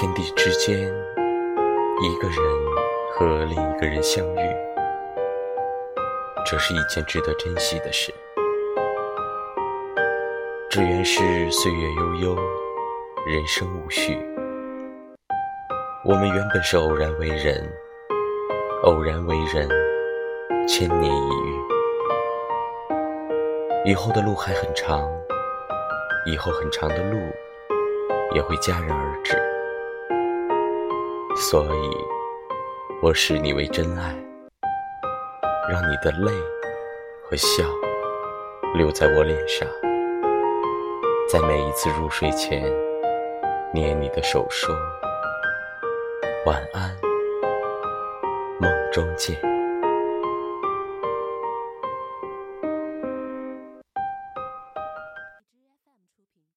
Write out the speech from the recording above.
天地之间，一个人和另一个人相遇，这是一件值得珍惜的事。只愿是岁月悠悠，人生无序。我们原本是偶然为人，偶然为人，千年一遇。以后的路还很长，以后很长的路也会戛然而止。所以，我视你为真爱，让你的泪和笑留在我脸上，在每一次入睡前捏你的手，说晚安，梦中见。